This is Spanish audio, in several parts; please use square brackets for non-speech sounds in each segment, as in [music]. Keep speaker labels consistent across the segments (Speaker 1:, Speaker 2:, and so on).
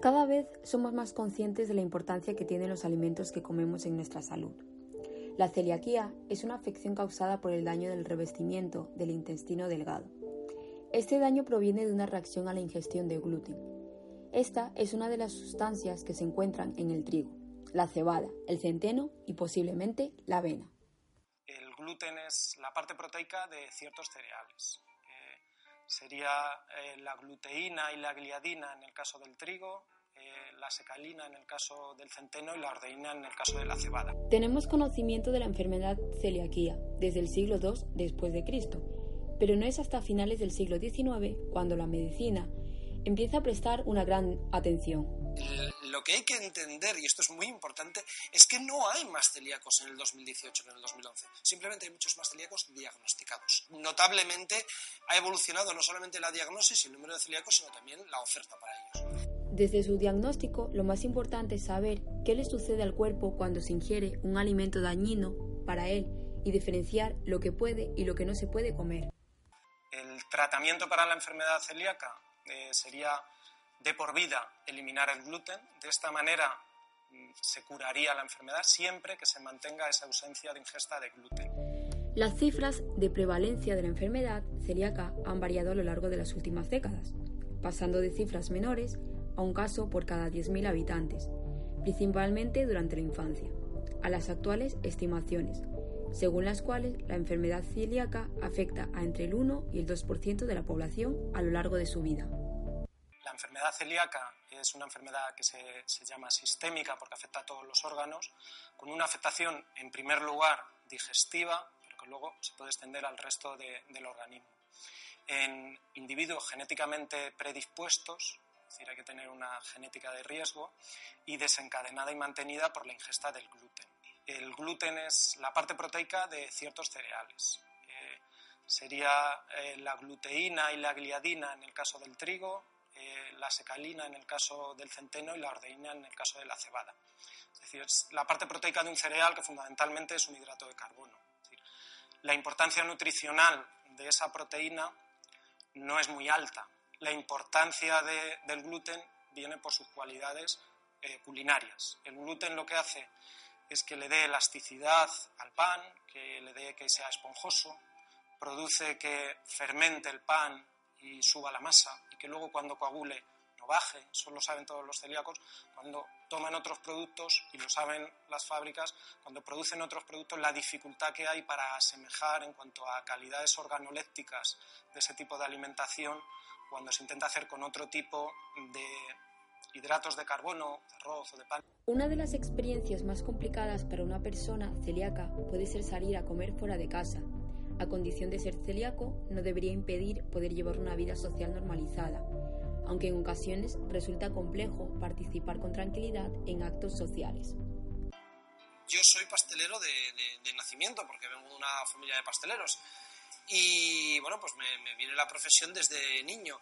Speaker 1: Cada vez somos más conscientes de la importancia que tienen los alimentos que comemos en nuestra salud. La celiaquía es una afección causada por el daño del revestimiento del intestino delgado. Este daño proviene de una reacción a la ingestión de gluten. Esta es una de las sustancias que se encuentran en el trigo, la cebada, el centeno y posiblemente la avena.
Speaker 2: El gluten es la parte proteica de ciertos cereales sería eh, la gluteína y la gliadina en el caso del trigo, eh, la secalina en el caso del centeno y la ordeína en el caso de la cebada.
Speaker 1: Tenemos conocimiento de la enfermedad celiaquía desde el siglo II después de Cristo, pero no es hasta finales del siglo XIX cuando la medicina empieza a prestar una gran atención
Speaker 3: lo que hay que entender, y esto es muy importante, es que no hay más celíacos en el 2018 que en el 2011. Simplemente hay muchos más celíacos diagnosticados. Notablemente ha evolucionado no solamente la diagnosis y el número de celíacos, sino también la oferta para ellos.
Speaker 1: Desde su diagnóstico, lo más importante es saber qué le sucede al cuerpo cuando se ingiere un alimento dañino para él y diferenciar lo que puede y lo que no se puede comer.
Speaker 2: El tratamiento para la enfermedad celíaca eh, sería de por vida eliminar el gluten. De esta manera mm, se curaría la enfermedad siempre que se mantenga esa ausencia de ingesta de gluten.
Speaker 1: Las cifras de prevalencia de la enfermedad celíaca han variado a lo largo de las últimas décadas, pasando de cifras menores a un caso por cada 10.000 habitantes, principalmente durante la infancia, a las actuales estimaciones, según las cuales la enfermedad celíaca afecta a entre el 1 y el 2% de la población a lo largo de su vida.
Speaker 2: Enfermedad celíaca es una enfermedad que se, llama sistémica porque afecta a todos los órganos, con una afectación en primer lugar digestiva, pero que luego se puede extender al resto del organismo. En individuos genéticamente predispuestos, es decir, hay que tener una genética de riesgo, y desencadenada y mantenida por la ingesta del gluten. El gluten es la parte proteica de ciertos cereales. Sería eh, la gluteína y la gliadina en el caso del trigo, eh, la secalina en el caso del centeno y la ordeína en el caso de la cebada. Es decir, es la parte proteica de un cereal que fundamentalmente es un hidrato de carbono. la importancia nutricional de esa proteína no es muy alta. La importancia del gluten viene por sus cualidades eh, culinarias. El gluten lo que hace es que le dé elasticidad al pan, que le dé que sea esponjoso, produce que fermente el pan y suba la masa que luego cuando coagule no baje, eso lo saben todos los celíacos, cuando toman otros productos, y lo saben las fábricas, cuando producen otros productos, la dificultad que hay para asemejar en cuanto a calidades organolépticas de ese tipo de alimentación cuando se intenta hacer con otro tipo de hidratos de carbono, de arroz o de pan.
Speaker 1: Una de las experiencias más complicadas para una persona celíaca puede ser salir a comer fuera de casa, a condición de ser celíaco, no debería impedir poder llevar una vida social normalizada, aunque en ocasiones resulta complejo participar con tranquilidad en actos sociales.
Speaker 3: Yo soy pastelero de, nacimiento, porque vengo de una familia de pasteleros. Y bueno, pues me, viene la profesión desde niño.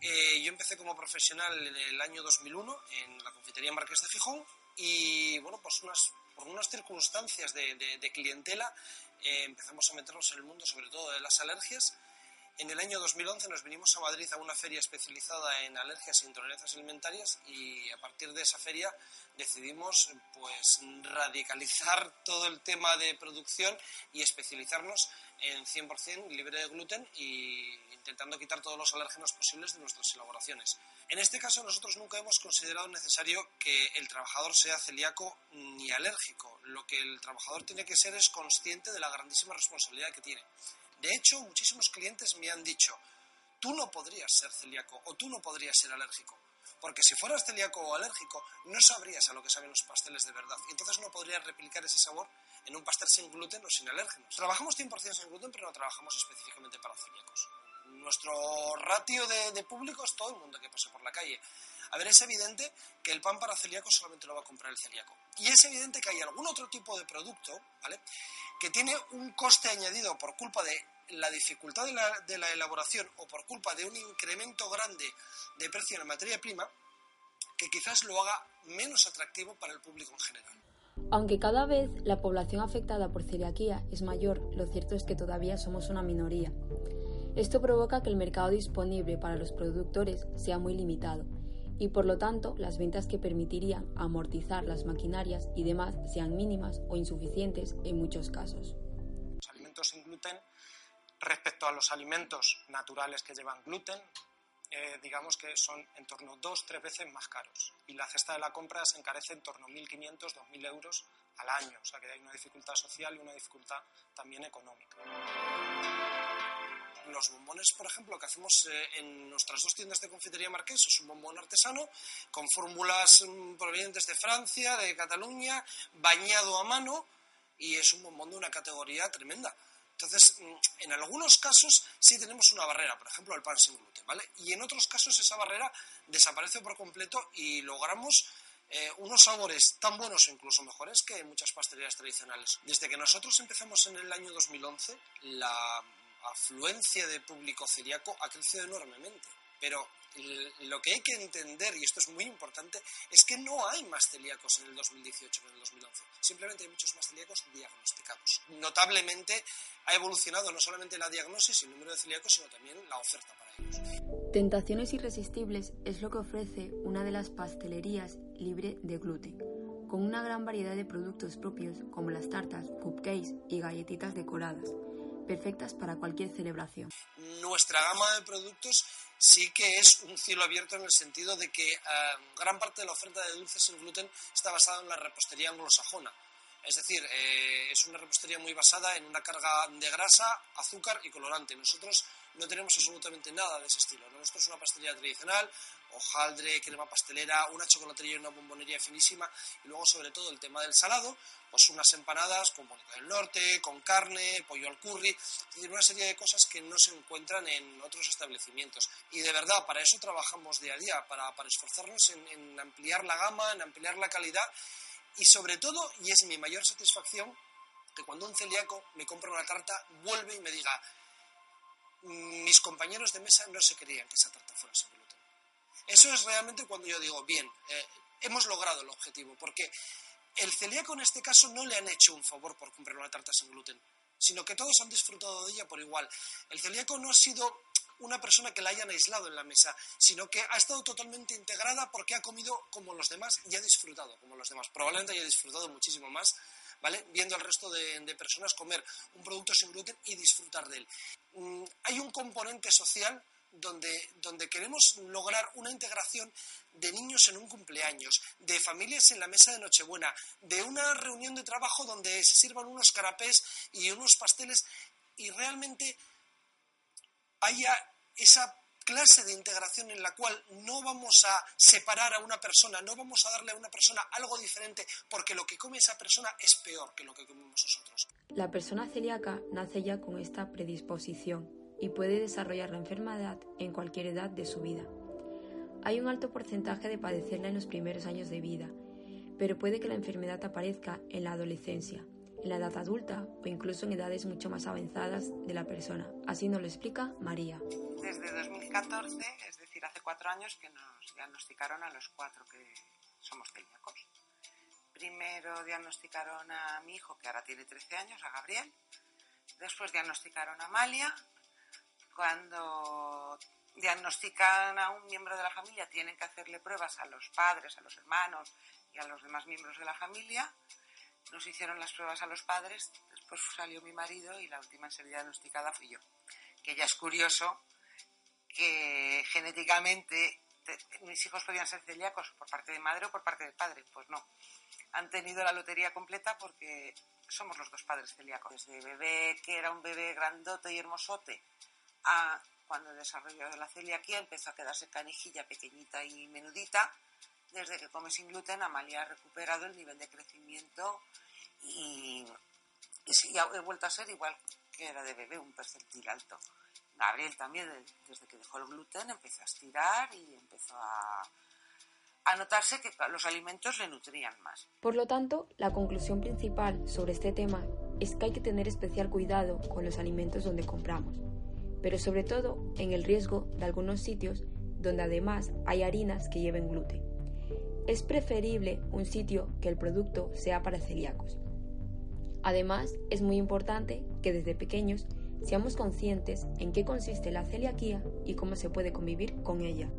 Speaker 3: Eh, yo empecé como profesional en el año 2001 en la confitería Marqués de Fijón y bueno, pues unas, por unas circunstancias de clientela eh, empezamos a meternos en el mundo sobre todo de las alergias. En el año 2011 nos vinimos a Madrid a una feria especializada en alergias e intolerancias alimentarias y a partir de esa feria decidimos pues radicalizar [laughs] todo el tema de producción y especializarnos en 100% libre de gluten y intentando quitar todos los alérgenos posibles de nuestras elaboraciones. En este caso nosotros nunca hemos considerado necesario que el trabajador sea celíaco ni alérgico. Lo que el trabajador tiene que ser es consciente de la grandísima responsabilidad que tiene. De hecho, muchísimos clientes me han dicho, tú no podrías ser celíaco o tú no podrías ser alérgico. Porque si fueras celíaco o alérgico, no sabrías a lo que saben los pasteles de verdad. Y entonces no podrías replicar ese sabor en un pastel sin gluten o sin alérgenos. Trabajamos 100% sin gluten, pero no trabajamos específicamente para celíacos. Nuestro ratio de, público es todo el mundo que pasa por la calle. A ver, es evidente que el pan para celíacos solamente lo va a comprar el celíaco. Y es evidente que hay algún otro tipo de producto, ¿vale? Que tiene un coste añadido por culpa de la dificultad de la, elaboración o por culpa de un incremento grande de precio en la materia prima, que quizás lo haga menos atractivo para el público en general.
Speaker 1: Aunque cada vez la población afectada por celiaquía es mayor, lo cierto es que todavía somos una minoría. Esto provoca que el mercado disponible para los productores sea muy limitado y por lo tanto las ventas que permitirían amortizar las maquinarias y demás sean mínimas o insuficientes en muchos casos.
Speaker 2: Respecto a los alimentos naturales que llevan gluten, eh, digamos que son en torno dos, tres veces más caros. Y la cesta de la compra se encarece en torno a 1.500, 2.000 euros al año. O sea que hay una dificultad social y una dificultad también económica
Speaker 3: los bombones, por ejemplo, que hacemos eh, en nuestras dos tiendas de confitería Marqués, es un bombón artesano con fórmulas mm, provenientes de Francia, de Cataluña, bañado a mano y es un bombón de una categoría tremenda. Entonces, mm, en algunos casos sí tenemos una barrera, por ejemplo, el pan sin gluten, ¿vale? Y en otros casos esa barrera desaparece por completo y logramos eh, unos sabores tan buenos o incluso mejores que muchas pastelerías tradicionales. Desde que nosotros empezamos en el año 2011, la afluencia de público celíaco ha crecido enormemente. Pero lo que hay que entender, y esto es muy importante, es que no hay más celíacos en el 2018 que en el 2011. Simplemente hay muchos más celíacos diagnosticados. Notablemente ha evolucionado no solamente la diagnosis y el número de celíacos, sino también la oferta para ellos.
Speaker 1: Tentaciones irresistibles es lo que ofrece una de las pastelerías libre de gluten, con una gran variedad de productos propios como las tartas, cupcakes y galletitas decoradas perfectas para cualquier celebración.
Speaker 3: Nuestra gama de productos sí que es un cielo abierto en el sentido de que eh, gran parte de la oferta de dulces sin gluten está basada en la repostería anglosajona. Es decir, eh, es una repostería muy basada en una carga de grasa, azúcar y colorante. Nosotros no tenemos absolutamente nada de ese estilo. Nuestro es una pastelería tradicional, hojaldre, crema pastelera, una chocolatería y una bombonería finísima. Y luego, sobre todo, el tema del salado, pues unas empanadas con bonita del norte, con carne, pollo al curry, es decir, una serie de cosas que no se encuentran en otros establecimientos. Y de verdad, para eso trabajamos día a día, para, esforzarnos en, ampliar la gama, en ampliar la calidad y sobre todo, y es mi mayor satisfacción, que cuando un celíaco me compra una tarta, vuelve y me diga, mis compañeros de mesa no se querían que esa tarta fuera gluten. Eso es realmente cuando yo digo, bien, eh, hemos logrado el objetivo, porque el celíaco en este caso no le han hecho un favor por comprar una tarta sin gluten, sino que todos han disfrutado de ella por igual. El celíaco no ha sido una persona que la hayan aislado en la mesa, sino que ha estado totalmente integrada porque ha comido como los demás y ha disfrutado como los demás. Probablemente haya disfrutado muchísimo más, ¿vale? Viendo al resto de, personas comer un producto sin gluten y disfrutar de él. Mm, hay un componente social donde, donde queremos lograr una integración de niños en un cumpleaños, de familias en la mesa de Nochebuena, de una reunión de trabajo donde se sirvan unos carapés y unos pasteles y realmente haya esa clase de integración en la cual no vamos a separar a una persona, no vamos a darle a una persona algo diferente porque lo que come esa persona es peor que lo que comemos nosotros.
Speaker 1: La persona celíaca nace ya con esta predisposición y puede desarrollar la enfermedad en cualquier edad de su vida. Hay un alto porcentaje de padecerla en los primeros años de vida, pero puede que la enfermedad aparezca en la adolescencia, en la edad adulta o incluso en edades mucho más avanzadas de la persona. Así nos lo explica María.
Speaker 4: Desde 2014, es decir, hace cuatro años que nos diagnosticaron a los cuatro que somos celíacos. Primero diagnosticaron a mi hijo, que ahora tiene 13 años, a Gabriel. Después diagnosticaron a Amalia. Cuando diagnostican a un miembro de la familia, tienen que hacerle pruebas a los padres, a los hermanos y a los demás miembros de la familia nos hicieron las pruebas a los padres, después salió mi marido y la última en ser diagnosticada fui yo. Que ya es curioso que genéticamente mis hijos podían ser celíacos por parte de madre o por parte de padre. Pues no. Han tenido la lotería completa porque somos los dos padres celíacos. Desde bebé, que era un bebé grandote y hermosote, a cuando desarrolló la celiaquía empezó a quedarse canijilla pequeñita y menudita desde que come sin gluten, Amalia ha recuperado el nivel de crecimiento y, y, ha vuelto a ser igual que era de bebé, un percentil alto. Gabriel también, desde que dejó el gluten, empezó a estirar y empezó a, a notarse que los alimentos le nutrían más.
Speaker 1: Por lo tanto, la conclusión principal sobre este tema es que hay que tener especial cuidado con los alimentos donde compramos, pero sobre todo en el riesgo de algunos sitios donde además hay harinas que lleven gluten. Es preferible un sitio que el producto sea para celíacos. Además, es muy importante que desde pequeños seamos conscientes en qué consiste la celiaquía y cómo se puede convivir con ella.